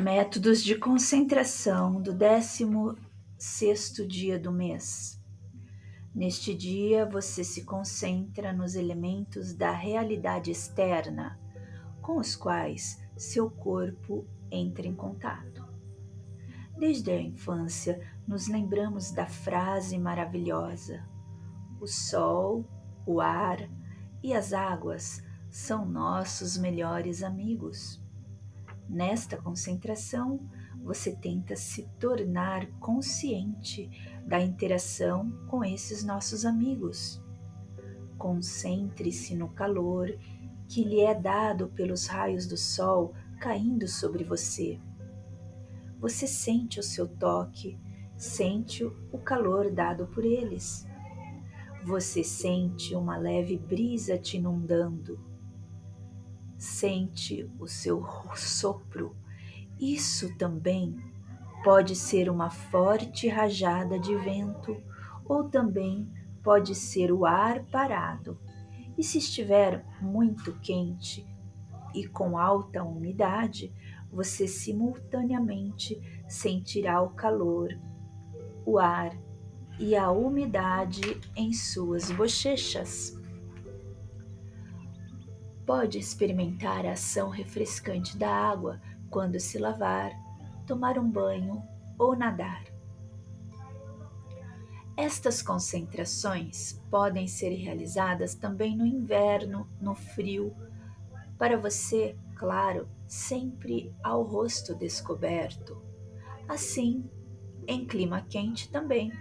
Métodos de concentração do 16 dia do mês. Neste dia, você se concentra nos elementos da realidade externa com os quais seu corpo entra em contato. Desde a infância, nos lembramos da frase maravilhosa: o sol, o ar e as águas são nossos melhores amigos. Nesta concentração, você tenta se tornar consciente da interação com esses nossos amigos. Concentre-se no calor que lhe é dado pelos raios do sol caindo sobre você. Você sente o seu toque, sente o calor dado por eles. Você sente uma leve brisa te inundando sente o seu sopro. Isso também pode ser uma forte rajada de vento ou também pode ser o ar parado. E se estiver muito quente e com alta umidade, você simultaneamente sentirá o calor, o ar e a umidade em suas bochechas pode experimentar a ação refrescante da água quando se lavar, tomar um banho ou nadar. Estas concentrações podem ser realizadas também no inverno, no frio, para você, claro, sempre ao rosto descoberto. Assim, em clima quente também,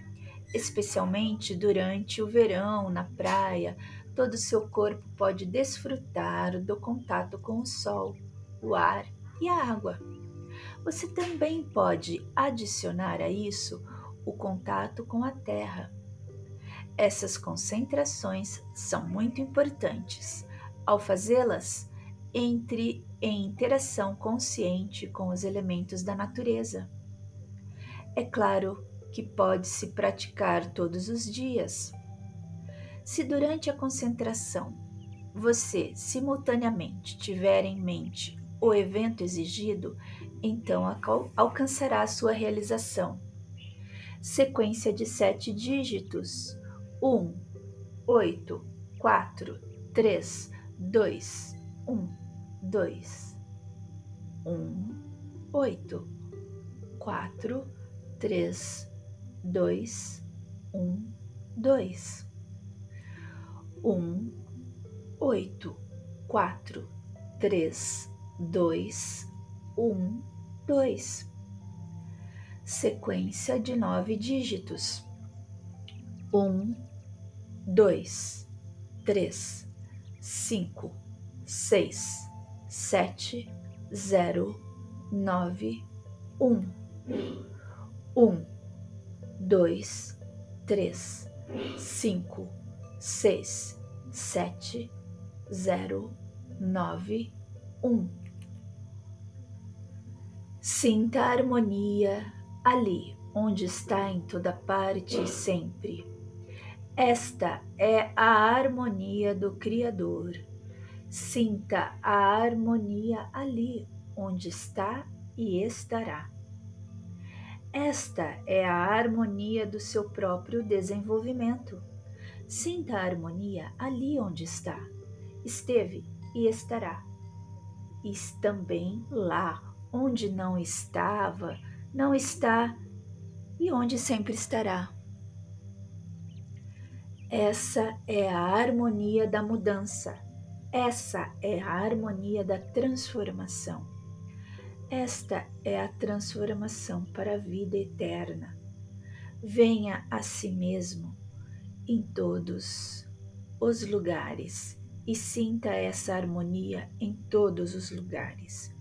especialmente durante o verão na praia, todo o seu corpo pode desfrutar do contato com o sol, o ar e a água. Você também pode adicionar a isso o contato com a terra. Essas concentrações são muito importantes. Ao fazê-las, entre em interação consciente com os elementos da natureza. É claro que pode se praticar todos os dias, se durante a concentração você simultaneamente tiver em mente o evento exigido, então alcançará sua realização. Sequência de sete dígitos: 1, 8, 4, 3, 2, 1, 2, 1, 8, 4, 3, 2, 1, 2 um, oito, quatro, três, dois, um, dois. Sequência de nove dígitos: um, dois, três, cinco, seis, sete, zero, nove, um, um, dois, três, cinco seis, sete, zero, nove, um. Sinta a harmonia ali onde está em toda parte e sempre. Esta é a harmonia do Criador. Sinta a harmonia ali onde está e estará. Esta é a harmonia do seu próprio desenvolvimento. Sinta a harmonia ali onde está, esteve e estará. E também lá onde não estava, não está e onde sempre estará. Essa é a harmonia da mudança. Essa é a harmonia da transformação. Esta é a transformação para a vida eterna. Venha a si mesmo em todos os lugares e sinta essa harmonia em todos os lugares.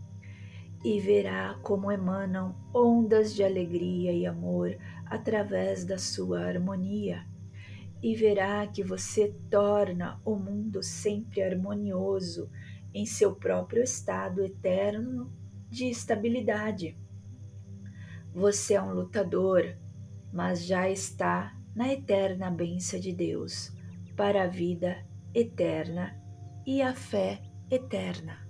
E verá como emanam ondas de alegria e amor através da sua harmonia. E verá que você torna o mundo sempre harmonioso em seu próprio estado eterno de estabilidade. Você é um lutador, mas já está na eterna bênção de Deus para a vida eterna e a fé eterna.